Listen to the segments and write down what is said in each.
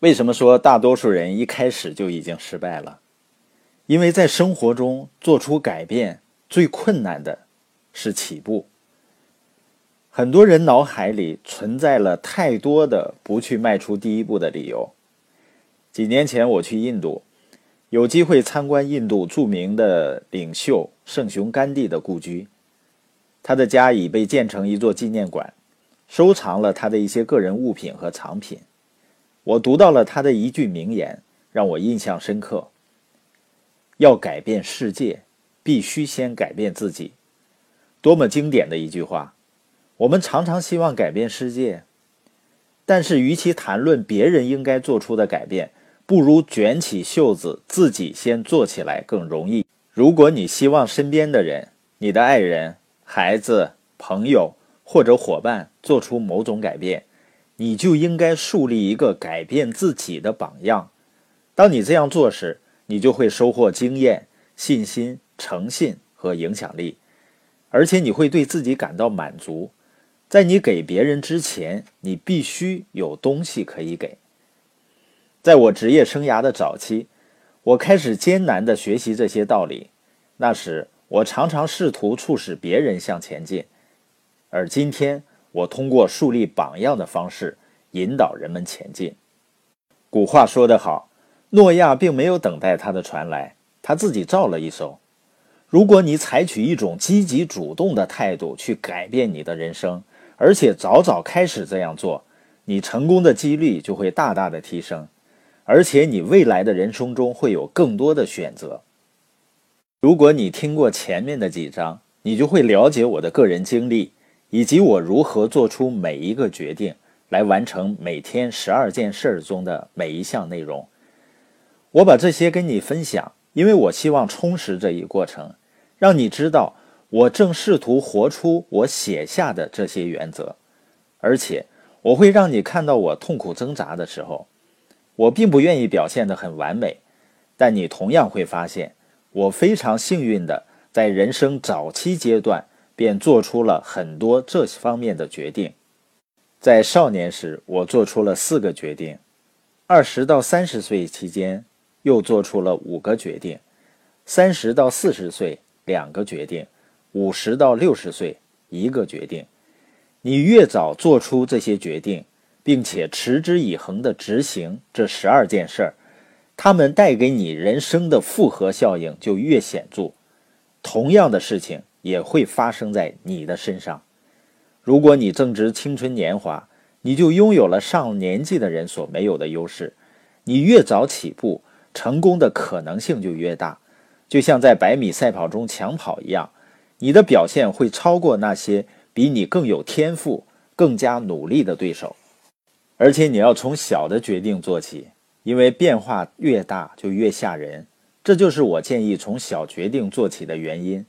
为什么说大多数人一开始就已经失败了？因为在生活中做出改变最困难的是起步。很多人脑海里存在了太多的不去迈出第一步的理由。几年前我去印度，有机会参观印度著名的领袖圣雄甘地的故居，他的家已被建成一座纪念馆。收藏了他的一些个人物品和藏品。我读到了他的一句名言，让我印象深刻：要改变世界，必须先改变自己。多么经典的一句话！我们常常希望改变世界，但是与其谈论别人应该做出的改变，不如卷起袖子自己先做起来更容易。如果你希望身边的人、你的爱人、孩子、朋友，或者伙伴做出某种改变，你就应该树立一个改变自己的榜样。当你这样做时，你就会收获经验、信心、诚信和影响力，而且你会对自己感到满足。在你给别人之前，你必须有东西可以给。在我职业生涯的早期，我开始艰难地学习这些道理。那时，我常常试图促使别人向前进。而今天，我通过树立榜样的方式引导人们前进。古话说得好，诺亚并没有等待他的船来，他自己造了一艘。如果你采取一种积极主动的态度去改变你的人生，而且早早开始这样做，你成功的几率就会大大的提升，而且你未来的人生中会有更多的选择。如果你听过前面的几章，你就会了解我的个人经历。以及我如何做出每一个决定，来完成每天十二件事中的每一项内容。我把这些跟你分享，因为我希望充实这一过程，让你知道我正试图活出我写下的这些原则。而且，我会让你看到我痛苦挣扎的时候。我并不愿意表现得很完美，但你同样会发现，我非常幸运的在人生早期阶段。便做出了很多这方面的决定。在少年时，我做出了四个决定；二十到三十岁期间，又做出了五个决定；三十到四十岁，两个决定；五十到六十岁，一个决定。你越早做出这些决定，并且持之以恒地执行这十二件事儿，他们带给你人生的复合效应就越显著。同样的事情。也会发生在你的身上。如果你正值青春年华，你就拥有了上年纪的人所没有的优势。你越早起步，成功的可能性就越大。就像在百米赛跑中抢跑一样，你的表现会超过那些比你更有天赋、更加努力的对手。而且你要从小的决定做起，因为变化越大就越吓人。这就是我建议从小决定做起的原因。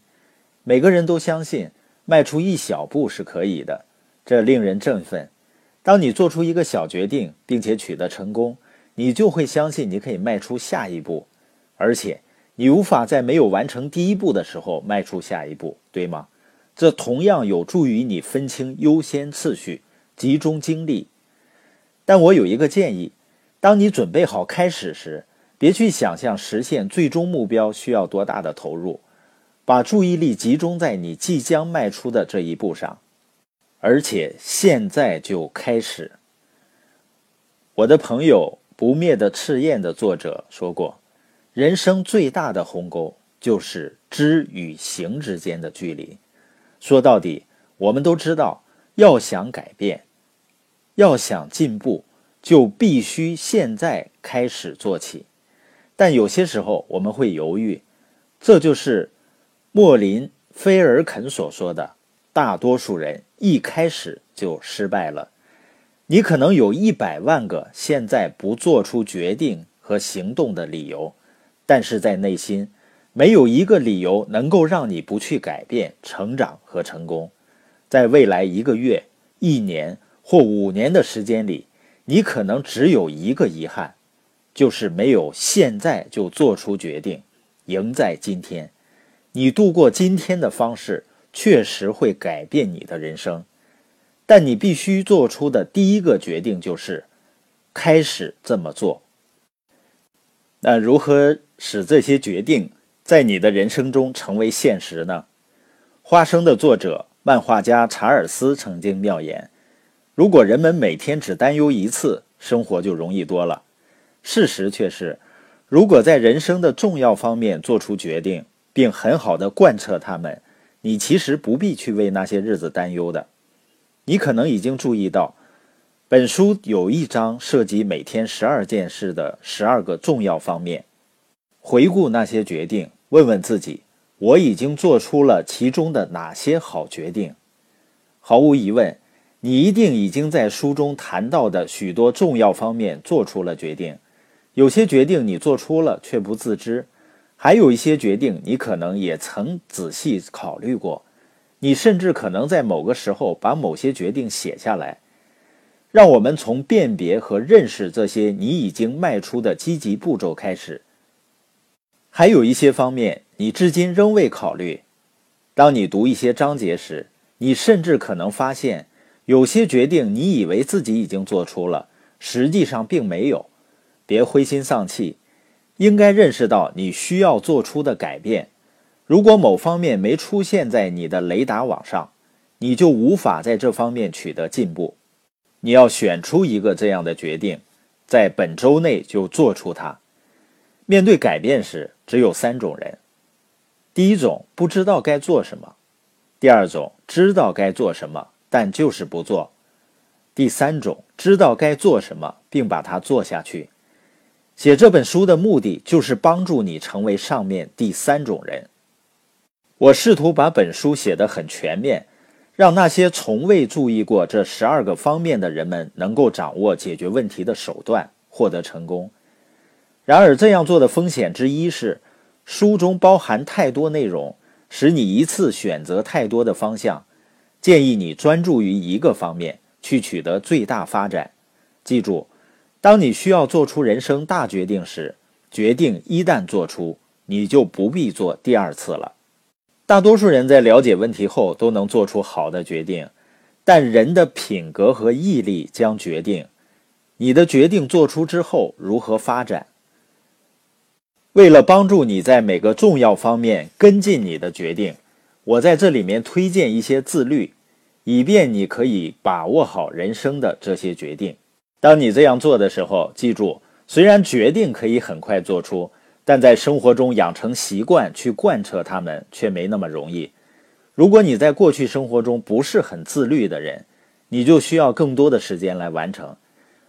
每个人都相信迈出一小步是可以的，这令人振奋。当你做出一个小决定，并且取得成功，你就会相信你可以迈出下一步，而且你无法在没有完成第一步的时候迈出下一步，对吗？这同样有助于你分清优先次序，集中精力。但我有一个建议：当你准备好开始时，别去想象实现最终目标需要多大的投入。把注意力集中在你即将迈出的这一步上，而且现在就开始。我的朋友《不灭的赤焰》的作者说过：“人生最大的鸿沟就是知与行之间的距离。”说到底，我们都知道，要想改变，要想进步，就必须现在开始做起。但有些时候我们会犹豫，这就是。莫林·菲尔肯所说的：“大多数人一开始就失败了。你可能有一百万个现在不做出决定和行动的理由，但是在内心，没有一个理由能够让你不去改变、成长和成功。在未来一个月、一年或五年的时间里，你可能只有一个遗憾，就是没有现在就做出决定，赢在今天。”你度过今天的方式确实会改变你的人生，但你必须做出的第一个决定就是开始这么做。那如何使这些决定在你的人生中成为现实呢？花生的作者、漫画家查尔斯曾经妙言：“如果人们每天只担忧一次，生活就容易多了。”事实却是，如果在人生的重要方面做出决定，并很好的贯彻他们，你其实不必去为那些日子担忧的。你可能已经注意到。本书有一章涉及每天十二件事的十二个重要方面。回顾那些决定，问问自己：我已经做出了其中的哪些好决定？毫无疑问，你一定已经在书中谈到的许多重要方面做出了决定。有些决定你做出了却不自知，还有一些决定你可能也曾仔细考虑过。你甚至可能在某个时候把某些决定写下来。让我们从辨别和认识这些你已经迈出的积极步骤开始。还有一些方面你至今仍未考虑。当你读一些章节时，你甚至可能发现，有些决定你以为自己已经做出了，实际上并没有。别灰心丧气，应该认识到你需要做出的改变。如果某方面没出现在你的雷达网上，你就无法在这方面取得进步。你要选出一个这样的决定，在本周内就做出它。面对改变时，只有三种人：第一种不知道该做什么；第二种知道该做什么，但就是不做；第三种知道该做什么，并把它做下去。写这本书的目的就是帮助你成为上面第三种人。我试图把本书写得很全面。让那些从未注意过这十二个方面的人们能够掌握解决问题的手段，获得成功。然而，这样做的风险之一是，书中包含太多内容，使你一次选择太多的方向。建议你专注于一个方面，去取得最大发展。记住，当你需要做出人生大决定时，决定一旦做出，你就不必做第二次了。大多数人在了解问题后都能做出好的决定，但人的品格和毅力将决定你的决定做出之后如何发展。为了帮助你在每个重要方面跟进你的决定，我在这里面推荐一些自律，以便你可以把握好人生的这些决定。当你这样做的时候，记住，虽然决定可以很快做出。但在生活中养成习惯去贯彻它们却没那么容易。如果你在过去生活中不是很自律的人，你就需要更多的时间来完成。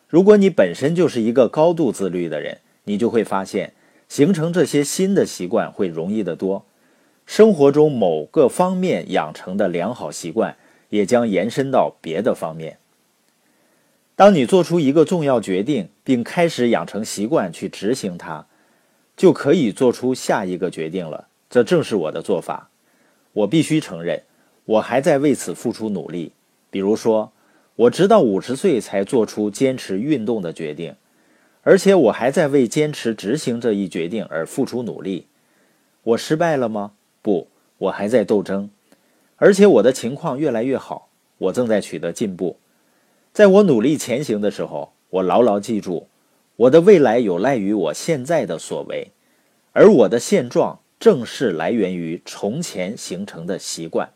如果你本身就是一个高度自律的人，你就会发现形成这些新的习惯会容易得多。生活中某个方面养成的良好习惯也将延伸到别的方面。当你做出一个重要决定，并开始养成习惯去执行它。就可以做出下一个决定了。这正是我的做法。我必须承认，我还在为此付出努力。比如说，我直到五十岁才做出坚持运动的决定，而且我还在为坚持执行这一决定而付出努力。我失败了吗？不，我还在斗争，而且我的情况越来越好。我正在取得进步。在我努力前行的时候，我牢牢记住。我的未来有赖于我现在的所为，而我的现状正是来源于从前形成的习惯。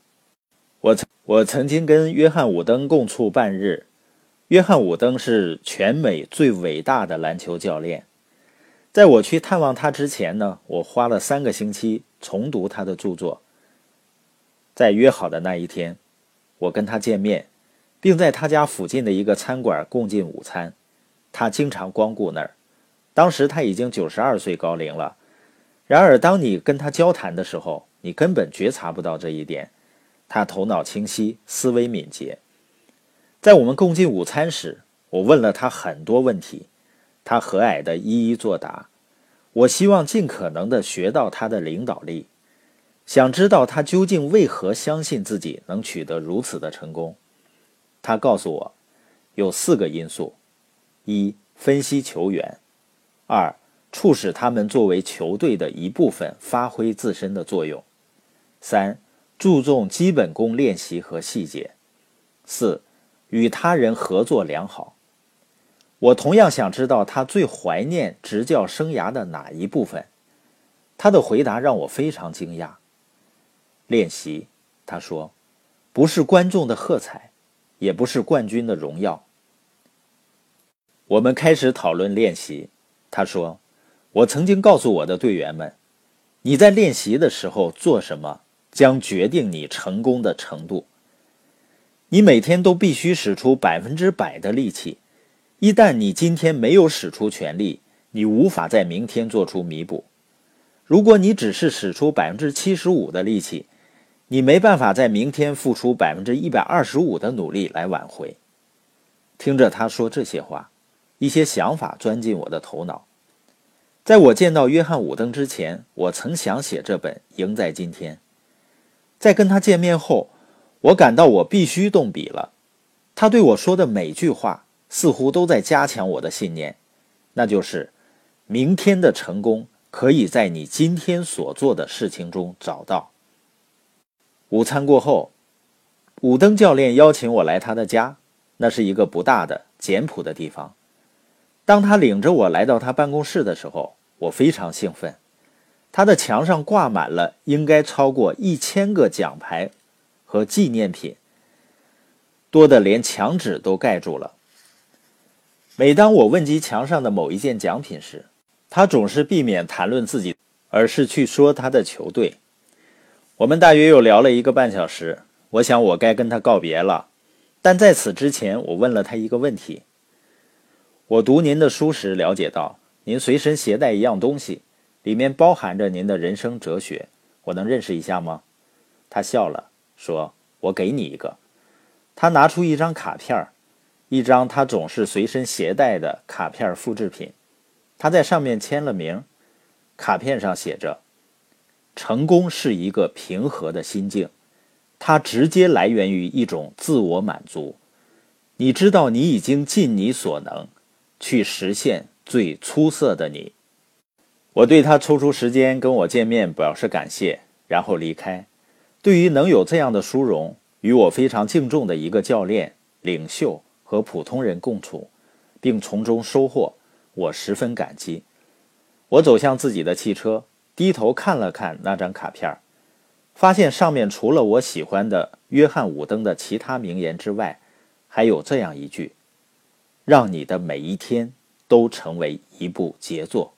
我曾我曾经跟约翰伍登共处半日。约翰伍登是全美最伟大的篮球教练。在我去探望他之前呢，我花了三个星期重读他的著作。在约好的那一天，我跟他见面，并在他家附近的一个餐馆共进午餐。他经常光顾那儿，当时他已经九十二岁高龄了。然而，当你跟他交谈的时候，你根本觉察不到这一点。他头脑清晰，思维敏捷。在我们共进午餐时，我问了他很多问题，他和蔼地一一作答。我希望尽可能地学到他的领导力，想知道他究竟为何相信自己能取得如此的成功。他告诉我，有四个因素。一、分析球员；二、促使他们作为球队的一部分发挥自身的作用；三、注重基本功练习和细节；四、与他人合作良好。我同样想知道他最怀念执教生涯的哪一部分。他的回答让我非常惊讶。练习，他说，不是观众的喝彩，也不是冠军的荣耀。我们开始讨论练习。他说，我曾经告诉我的队员们，你在练习的时候做什么，将决定你成功的程度。你每天都必须使出百分之百的力气。一旦你今天没有使出全力，你无法在明天做出弥补。如果你只是使出百分之七十五的力气，你没办法在明天付出百分之一百二十五的努力来挽回。听着他说这些话，一些想法钻进我的头脑。在我见到约翰伍登之前，我曾想写这本《赢在今天》。在跟他见面后，我感到我必须动笔了。他对我说的每句话，似乎都在加强我的信念，那就是：明天的成功可以在你今天所做的事情中找到。午餐过后，伍登教练邀请我来他的家，那是一个不大的、简朴的地方。当他领着我来到他办公室的时候，我非常兴奋。他的墙上挂满了应该超过一千个奖牌和纪念品，多得连墙纸都盖住了。每当我问及墙上的某一件奖品时，他总是避免谈论自己，而是去说他的球队。我们大约又聊了一个半小时，我想我该跟他告别了。但在此之前，我问了他一个问题。我读您的书时了解到，您随身携带一样东西，里面包含着您的人生哲学。我能认识一下吗？他笑了，说：“我给你一个。”他拿出一张卡片一张他总是随身携带的卡片复制品。他在上面签了名。卡片上写着：“成功是一个平和的心境，它直接来源于一种自我满足。你知道你已经尽你所能。”去实现最出色的你。我对他抽出时间跟我见面表示感谢，然后离开。对于能有这样的殊荣，与我非常敬重的一个教练、领袖和普通人共处，并从中收获，我十分感激。我走向自己的汽车，低头看了看那张卡片，发现上面除了我喜欢的约翰·伍登的其他名言之外，还有这样一句。让你的每一天都成为一部杰作。